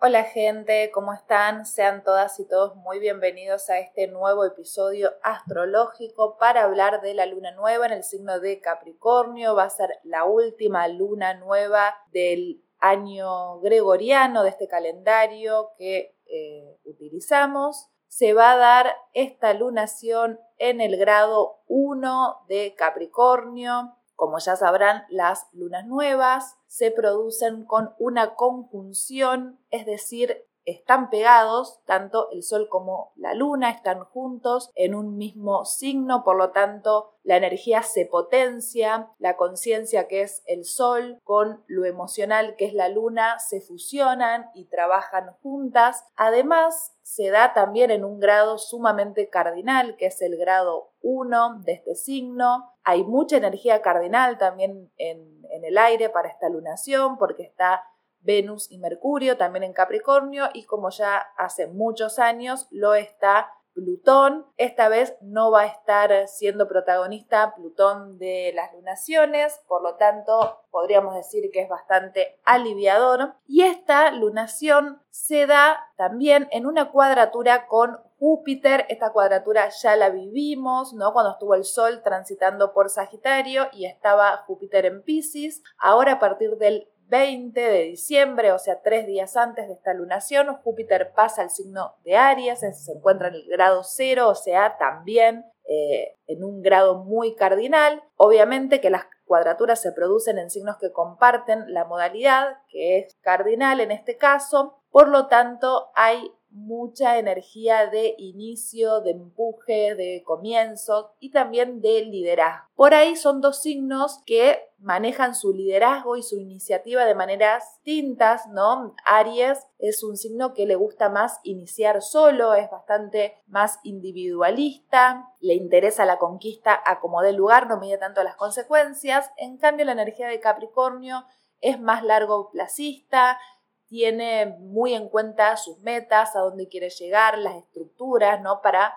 Hola gente, ¿cómo están? Sean todas y todos muy bienvenidos a este nuevo episodio astrológico para hablar de la luna nueva en el signo de Capricornio. Va a ser la última luna nueva del año gregoriano de este calendario que eh, utilizamos. Se va a dar esta lunación en el grado 1 de Capricornio como ya sabrán, las lunas nuevas se producen con una conjunción, es decir, están pegados, tanto el Sol como la Luna están juntos en un mismo signo, por lo tanto la energía se potencia, la conciencia que es el Sol con lo emocional que es la Luna se fusionan y trabajan juntas. Además, se da también en un grado sumamente cardinal, que es el grado 1 de este signo. Hay mucha energía cardinal también en, en el aire para esta lunación, porque está Venus y Mercurio también en Capricornio y como ya hace muchos años lo está Plutón. Esta vez no va a estar siendo protagonista Plutón de las lunaciones, por lo tanto podríamos decir que es bastante aliviador. Y esta lunación se da también en una cuadratura con Júpiter, esta cuadratura ya la vivimos, ¿no? Cuando estuvo el Sol transitando por Sagitario y estaba Júpiter en Pisces. Ahora a partir del 20 de diciembre, o sea, tres días antes de esta lunación, Júpiter pasa al signo de Aries, se encuentra en el grado cero, o sea, también eh, en un grado muy cardinal. Obviamente que las cuadraturas se producen en signos que comparten la modalidad, que es cardinal en este caso, por lo tanto hay mucha energía de inicio, de empuje, de comienzo y también de liderazgo. Por ahí son dos signos que manejan su liderazgo y su iniciativa de maneras distintas, ¿no? Aries es un signo que le gusta más iniciar solo, es bastante más individualista, le interesa la conquista a como dé lugar, no mide tanto las consecuencias. En cambio, la energía de Capricornio es más largo placista, tiene muy en cuenta sus metas, a dónde quiere llegar, las estructuras, ¿no? Para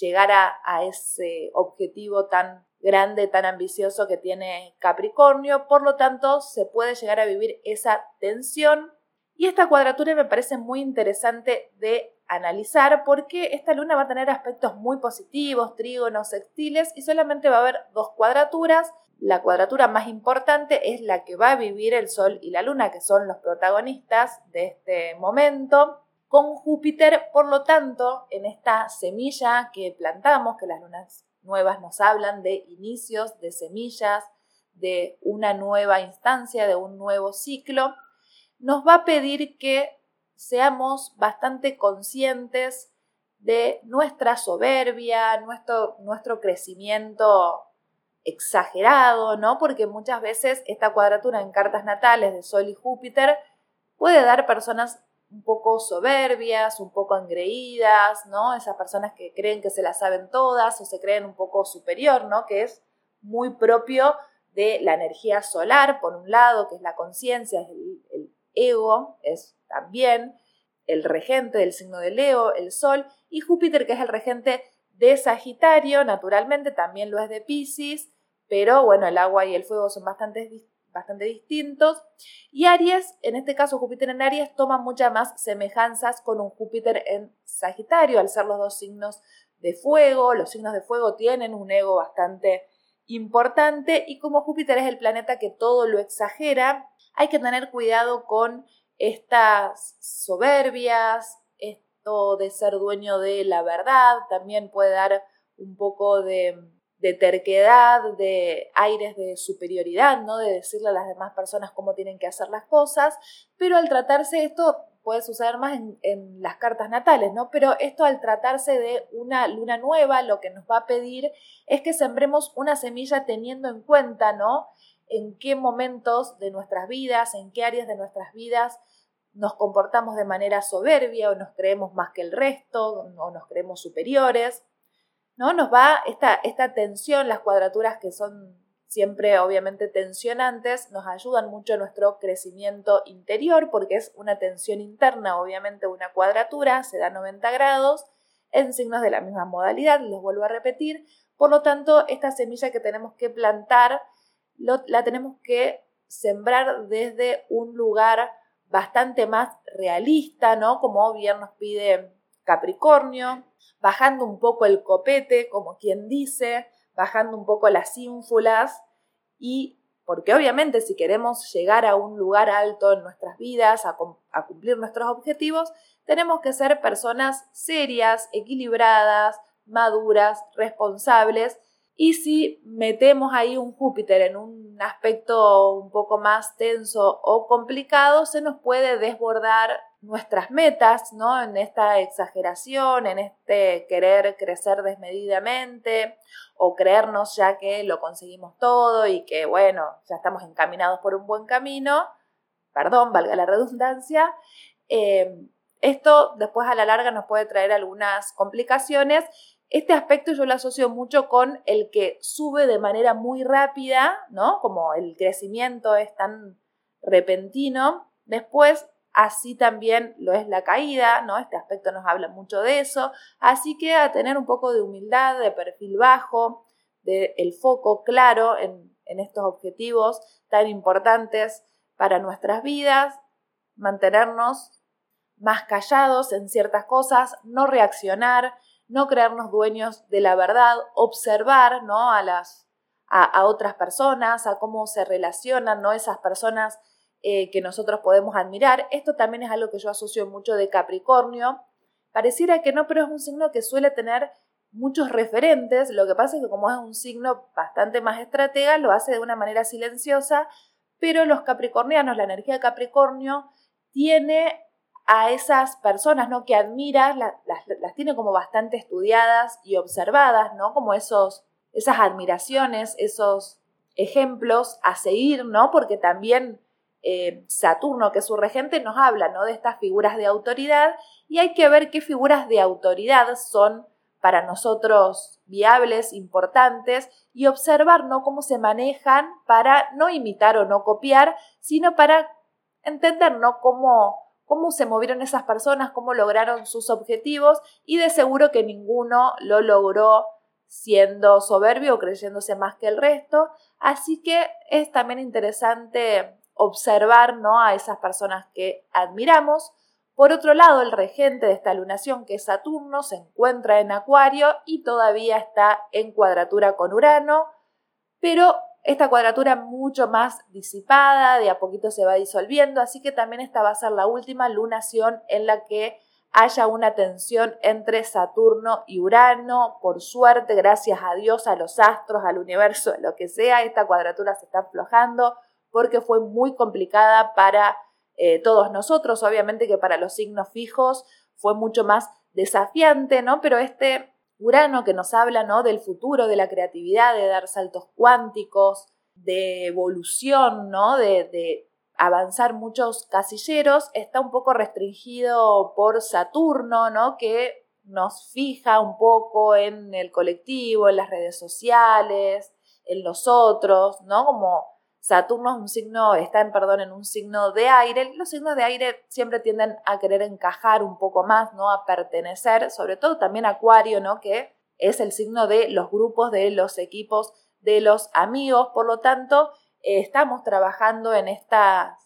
llegar a, a, ese objetivo tan grande, tan ambicioso que tiene Capricornio. Por lo tanto, se puede llegar a vivir esa tensión. Y esta cuadratura me parece muy interesante de analizar porque esta luna va a tener aspectos muy positivos, trígonos, sextiles y solamente va a haber dos cuadraturas. La cuadratura más importante es la que va a vivir el Sol y la Luna, que son los protagonistas de este momento, con Júpiter, por lo tanto, en esta semilla que plantamos, que las lunas nuevas nos hablan de inicios, de semillas, de una nueva instancia, de un nuevo ciclo, nos va a pedir que seamos bastante conscientes de nuestra soberbia, nuestro, nuestro crecimiento exagerado, ¿no? Porque muchas veces esta cuadratura en cartas natales de Sol y Júpiter puede dar personas un poco soberbias, un poco engreídas, ¿no? Esas personas que creen que se las saben todas o se creen un poco superior, ¿no? Que es muy propio de la energía solar, por un lado, que es la conciencia, es el, el ego, es también el regente del signo de Leo, el Sol, y Júpiter, que es el regente de Sagitario, naturalmente también lo es de Pisces, pero bueno, el agua y el fuego son bastante, bastante distintos. Y Aries, en este caso Júpiter en Aries, toma muchas más semejanzas con un Júpiter en Sagitario, al ser los dos signos de fuego. Los signos de fuego tienen un ego bastante importante y como Júpiter es el planeta que todo lo exagera, hay que tener cuidado con estas soberbias, esto de ser dueño de la verdad, también puede dar un poco de terquedad, de aires de superioridad, ¿no? De decirle a las demás personas cómo tienen que hacer las cosas, pero al tratarse esto puede suceder más en, las cartas natales, ¿no? Pero esto al tratarse de una luna nueva, lo que nos va a pedir es que sembremos una semilla teniendo en cuenta, ¿no? En qué momentos de nuestras vidas, en qué áreas de nuestras vidas nos comportamos de manera soberbia o nos creemos más que el resto o nos creemos superiores ¿no? Nos va esta, esta tensión, las cuadraturas que son siempre obviamente tensionantes, nos ayudan mucho a nuestro crecimiento interior porque es una tensión interna, obviamente una cuadratura, se da 90 grados en signos de la misma modalidad, les vuelvo a repetir, por lo tanto esta semilla que tenemos que plantar la tenemos que sembrar desde un lugar bastante más realista, ¿no? Como bien nos pide Capricornio, bajando un poco el copete, como quien dice, bajando un poco las ínfulas y porque obviamente si queremos llegar a un lugar alto en nuestras vidas, a, a, cumplir nuestros objetivos, tenemos que ser personas serias, equilibradas, maduras, responsables. Y si metemos ahí un Júpiter en un aspecto un poco más tenso o complicado, se nos puede desbordar nuestras metas, ¿no? En esta exageración, en este querer crecer desmedidamente o creernos ya que lo conseguimos todo y que, bueno, ya estamos encaminados por un buen camino, perdón, valga la redundancia, eh, esto después a la larga nos puede traer algunas complicaciones. Este aspecto yo lo asocio mucho con el que sube de manera muy rápida, ¿no? Como el crecimiento es tan repentino. Después así también lo es la caída, ¿no? Este aspecto nos habla mucho de eso, así que a tener un poco de humildad, de perfil bajo, de el foco claro en estos objetivos tan importantes para nuestras vidas, mantenernos más callados en ciertas cosas, no reaccionar, no creernos dueños de la verdad, observar, ¿no? A las a, otras personas, a cómo se relacionan, ¿no? Esas personas eh, que nosotros podemos admirar. Esto también es algo que yo asocio mucho de Capricornio. Pareciera que no, pero es un signo que suele tener muchos referentes. Lo que pasa es que como es un signo bastante más estratega, lo hace de una manera silenciosa, pero los capricornianos, la energía de Capricornio, tiene a esas personas ¿no? que admiras, las, las, tiene como bastante estudiadas y observadas, ¿no? Como esos, esas admiraciones, esos ejemplos a seguir, ¿no? Porque también eh, Saturno, que es su regente, nos habla ¿no? de estas figuras de autoridad y hay que ver qué figuras de autoridad son para nosotros viables, importantes y observar ¿no? cómo se manejan para no imitar o no copiar, sino para entender ¿no? cómo, cómo se movieron esas personas, cómo lograron sus objetivos y de seguro que ninguno lo logró siendo soberbio o creyéndose más que el resto. Así que es también interesante observar ¿no? a esas personas que admiramos. Por otro lado, el regente de esta lunación, que es Saturno, se encuentra en Acuario y todavía está en cuadratura con Urano, pero esta cuadratura mucho más disipada, de a poquito se va disolviendo, así que también esta va a ser la última lunación en la que haya una tensión entre Saturno y Urano. Por suerte, gracias a Dios, a los astros, al universo, lo que sea, esta cuadratura se está aflojando porque fue muy complicada para eh, todos nosotros, obviamente que para los signos fijos fue mucho más desafiante, ¿no? Pero este Urano que nos habla, ¿no? Del futuro, de la creatividad, de dar saltos cuánticos, de evolución, ¿no? De, de avanzar muchos casilleros, está un poco restringido por Saturno, ¿no? Que nos fija un poco en el colectivo, en las redes sociales, en los otros, ¿no? Como Saturno es un signo, está en, perdón, en un signo de aire. Los signos de aire siempre tienden a querer encajar un poco más, ¿no? A pertenecer, sobre todo también Acuario, ¿no? Que es el signo de los grupos, de los equipos, de los amigos. Por lo tanto, eh, estamos trabajando en estas,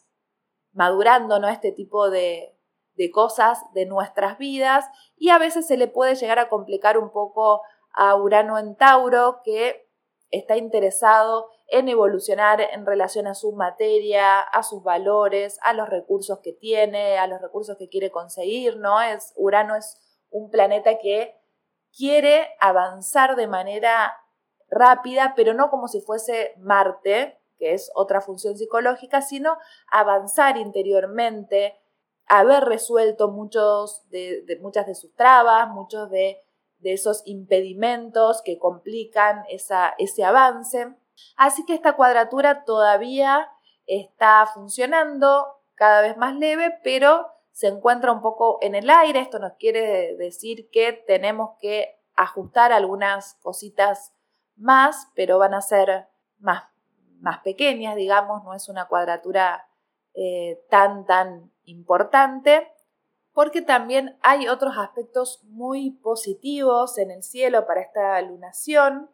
madurando, ¿no? Este tipo de, de cosas de nuestras vidas y a veces se le puede llegar a complicar un poco a Urano en Tauro, que está interesado en evolucionar en relación a su materia, a sus valores, a los recursos que tiene, a los recursos que quiere conseguir, ¿no? Es, Urano es un planeta que quiere avanzar de manera rápida, pero no como si fuese Marte, que es otra función psicológica, sino avanzar interiormente, haber resuelto muchos de, muchas de sus trabas, muchos de, de esos impedimentos que complican esa, ese avance. Así que esta cuadratura todavía está funcionando cada vez más leve, pero se encuentra un poco en el aire. Esto nos quiere decir que tenemos que ajustar algunas cositas más, pero van a ser más, más pequeñas, digamos, no es una cuadratura eh, tan, tan importante, porque también hay otros aspectos muy positivos en el cielo para esta lunación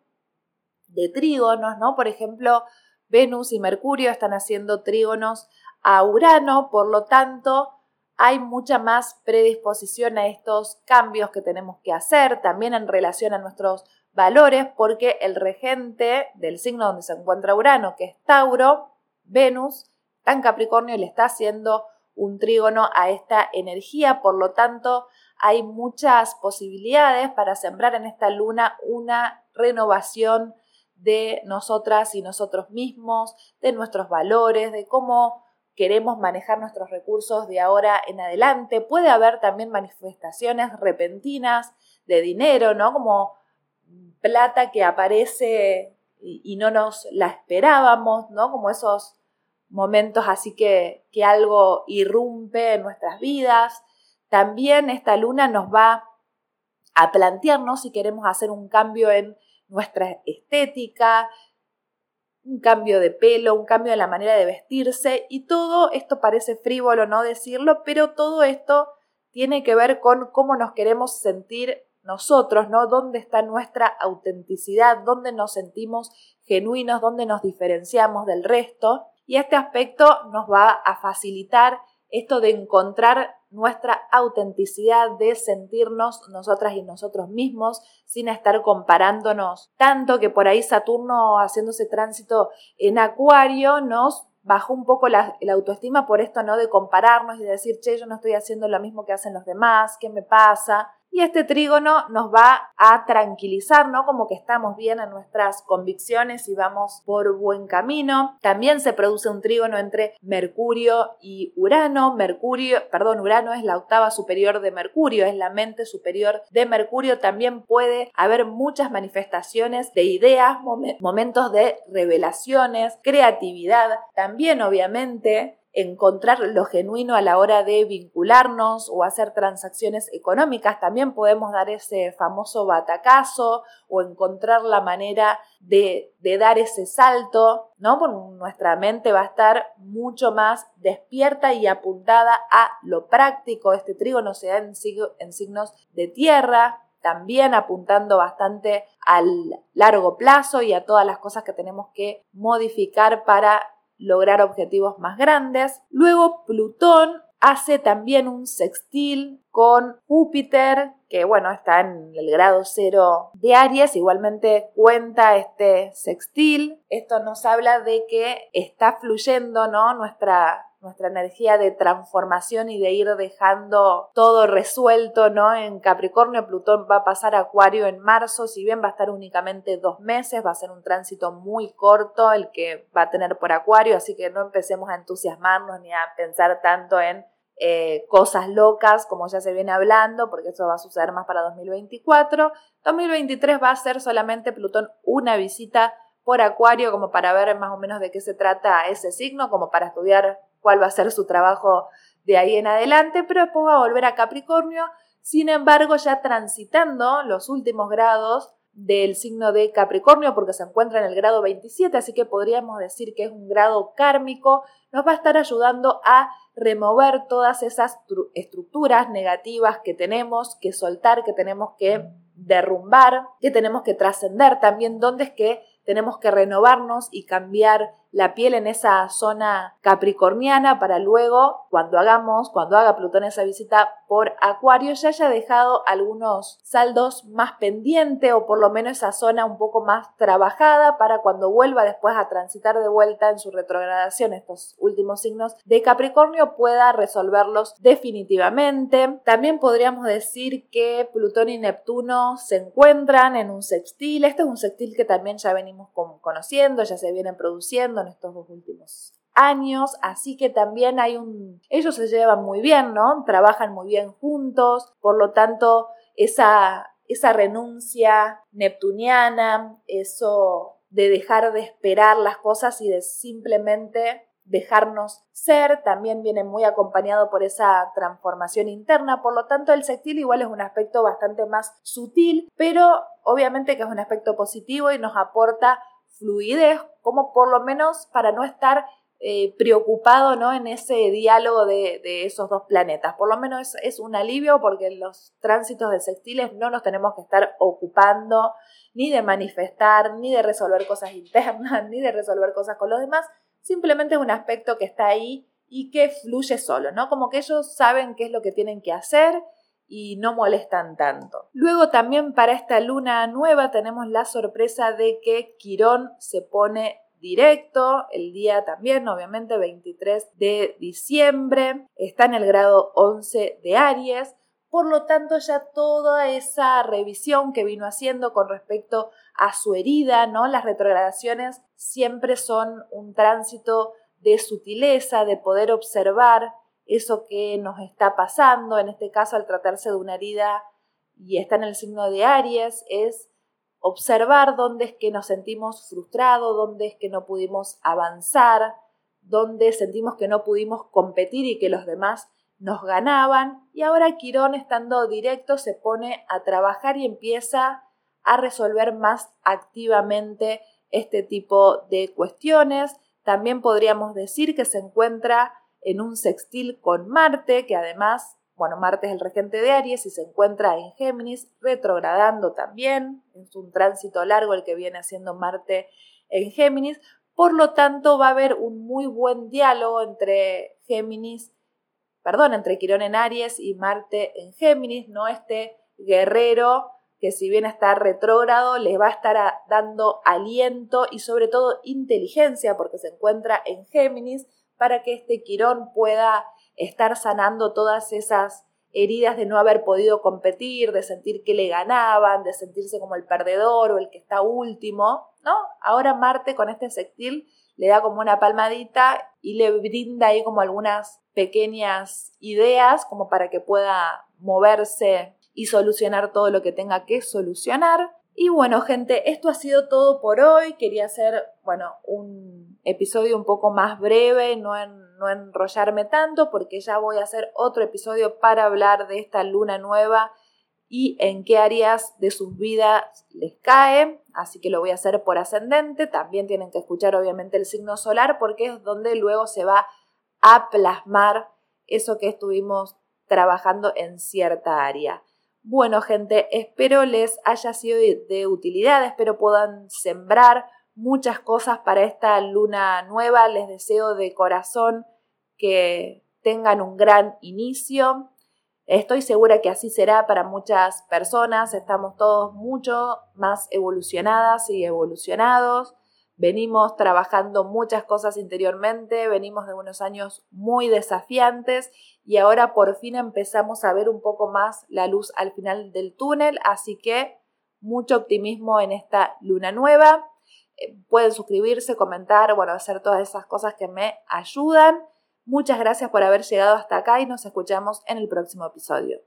de trígonos, ¿no? Por ejemplo, Venus y Mercurio están haciendo trígonos a Urano, por lo tanto, hay mucha más predisposición a estos cambios que tenemos que hacer, también en relación a nuestros valores, porque el regente del signo donde se encuentra Urano, que es Tauro, Venus, en Capricornio, le está haciendo un trígono a esta energía, por lo tanto, hay muchas posibilidades para sembrar en esta luna una renovación de nosotras y nosotros mismos, de nuestros valores, de cómo queremos manejar nuestros recursos de ahora en adelante. Puede haber también manifestaciones repentinas de dinero, ¿no? Como plata que aparece y, no nos la esperábamos, ¿no? Como esos momentos así que, que algo irrumpe en nuestras vidas. También esta luna nos va a plantearnos si queremos hacer un cambio en nuestra estética, un cambio de pelo, un cambio de la manera de vestirse y todo esto parece frívolo no decirlo, pero todo esto tiene que ver con cómo nos queremos sentir nosotros, ¿no? ¿Dónde está nuestra autenticidad? ¿Dónde nos sentimos genuinos? ¿Dónde nos diferenciamos del resto? Y este aspecto nos va a facilitar esto de encontrar nuestra autenticidad, de sentirnos nosotras y nosotros mismos sin estar comparándonos tanto que por ahí Saturno haciéndose tránsito en Acuario nos bajó un poco la, autoestima por esto, ¿no? De compararnos y decir, che, yo no estoy haciendo lo mismo que hacen los demás, ¿qué me pasa? Y este trígono nos va a tranquilizar, ¿no? Como que estamos bien en nuestras convicciones y vamos por buen camino. También se produce un trígono entre Mercurio y Urano. Mercurio, perdón, Urano es la octava superior de Mercurio, es la mente superior de Mercurio. También puede haber muchas manifestaciones de ideas, momentos de revelaciones, creatividad. También, obviamente, encontrar lo genuino a la hora de vincularnos o hacer transacciones económicas. También podemos dar ese famoso batacazo o encontrar la manera de, dar ese salto, ¿no? Porque nuestra mente va a estar mucho más despierta y apuntada a lo práctico. Este trígono se da en signos de tierra, también apuntando bastante al largo plazo y a todas las cosas que tenemos que modificar para lograr objetivos más grandes. Luego Plutón hace también un sextil con Júpiter, que bueno, está en el grado cero de Aries, igualmente cuenta este sextil. Esto nos habla de que está fluyendo, ¿no? Nuestra nuestra energía de transformación y de ir dejando todo resuelto, ¿no? En Capricornio, Plutón va a pasar a Acuario en marzo, si bien va a estar únicamente dos meses, va a ser un tránsito muy corto el que va a tener por Acuario, así que no empecemos a entusiasmarnos ni a pensar tanto en eh, cosas locas como ya se viene hablando, porque eso va a suceder más para 2024. 2023 va a ser solamente Plutón una visita por Acuario como para ver más o menos de qué se trata ese signo, como para estudiar cuál va a ser su trabajo de ahí en adelante, pero después va a volver a Capricornio, sin embargo ya transitando los últimos grados del signo de Capricornio porque se encuentra en el grado 27, así que podríamos decir que es un grado kármico, nos va a estar ayudando a remover todas esas estructuras negativas que tenemos que soltar, que tenemos que derrumbar, que tenemos que trascender también, dónde es que tenemos que renovarnos y cambiar la piel en esa zona capricorniana para luego, cuando hagamos, cuando haga Plutón esa visita por Acuario, ya haya dejado algunos saldos más pendientes o por lo menos esa zona un poco más trabajada para cuando vuelva después a transitar de vuelta en su retrogradación estos últimos signos de Capricornio pueda resolverlos definitivamente. También podríamos decir que Plutón y Neptuno se encuentran en un sextil. Este es un sextil que también ya venimos conociendo, ya se vienen produciendo estos dos últimos años, así que también hay un... Ellos se llevan muy bien, ¿no? Trabajan muy bien juntos, por lo tanto, esa, esa renuncia neptuniana, eso de dejar de esperar las cosas y de simplemente dejarnos ser, también viene muy acompañado por esa transformación interna, por lo tanto el sextil igual es un aspecto bastante más sutil, pero obviamente que es un aspecto positivo y nos aporta fluidez, como por lo menos para no estar eh, preocupado ¿no? en ese diálogo de, esos dos planetas. Por lo menos es, un alivio porque los tránsitos de sextiles no nos tenemos que estar ocupando ni de manifestar, ni de resolver cosas internas, ni de resolver cosas con los demás. Simplemente es un aspecto que está ahí y que fluye solo, ¿no? Como que ellos saben qué es lo que tienen que hacer y no molestan tanto. Luego también para esta luna nueva tenemos la sorpresa de que Quirón se pone directo, el día también, obviamente, 23 de diciembre, está en el grado 11 de Aries, por lo tanto ya toda esa revisión que vino haciendo con respecto a su herida, ¿no? Las retrogradaciones siempre son un tránsito de sutileza, de poder observar eso que nos está pasando, en este caso al tratarse de una herida y está en el signo de Aries, es observar dónde es que nos sentimos frustrados, dónde es que no pudimos avanzar, dónde sentimos que no pudimos competir y que los demás nos ganaban. Y ahora Quirón, estando directo, se pone a trabajar y empieza a resolver más activamente este tipo de cuestiones. También podríamos decir que se encuentra en un sextil con Marte, que además bueno, Marte es el regente de Aries y se encuentra en Géminis, retrogradando también. Es un tránsito largo el que viene haciendo Marte en Géminis. Por lo tanto, va a haber un muy buen diálogo entre Géminis, perdón, entre Quirón en Aries y Marte en Géminis, ¿no? Este guerrero que si bien está retrógrado, les va a estar dando aliento y sobre todo inteligencia porque se encuentra en Géminis para que este Quirón pueda estar sanando todas esas heridas de no haber podido competir, de sentir que le ganaban, de sentirse como el perdedor o el que está último, ¿no? Ahora Marte con este sextil le da como una palmadita y le brinda ahí como algunas pequeñas ideas como para que pueda moverse y solucionar todo lo que tenga que solucionar. Y bueno, gente, esto ha sido todo por hoy. Quería hacer, bueno, un episodio un poco más breve, no no enrollarme tanto porque ya voy a hacer otro episodio para hablar de esta luna nueva y en qué áreas de sus vidas les cae, así que lo voy a hacer por ascendente, también tienen que escuchar obviamente el signo solar porque es donde luego se va a plasmar eso que estuvimos trabajando en cierta área. Bueno gente, espero les haya sido de utilidad, espero puedan sembrar muchas cosas para esta luna nueva. Les deseo de corazón que tengan un gran inicio. Estoy segura que así será para muchas personas. Estamos todos mucho más evolucionadas y evolucionados. Venimos trabajando muchas cosas interiormente, venimos de unos años muy desafiantes y ahora por fin empezamos a ver un poco más la luz al final del túnel, así que mucho optimismo en esta luna nueva. Eh, pueden suscribirse, comentar, bueno, hacer todas esas cosas que me ayudan. Muchas gracias por haber llegado hasta acá y nos escuchamos en el próximo episodio.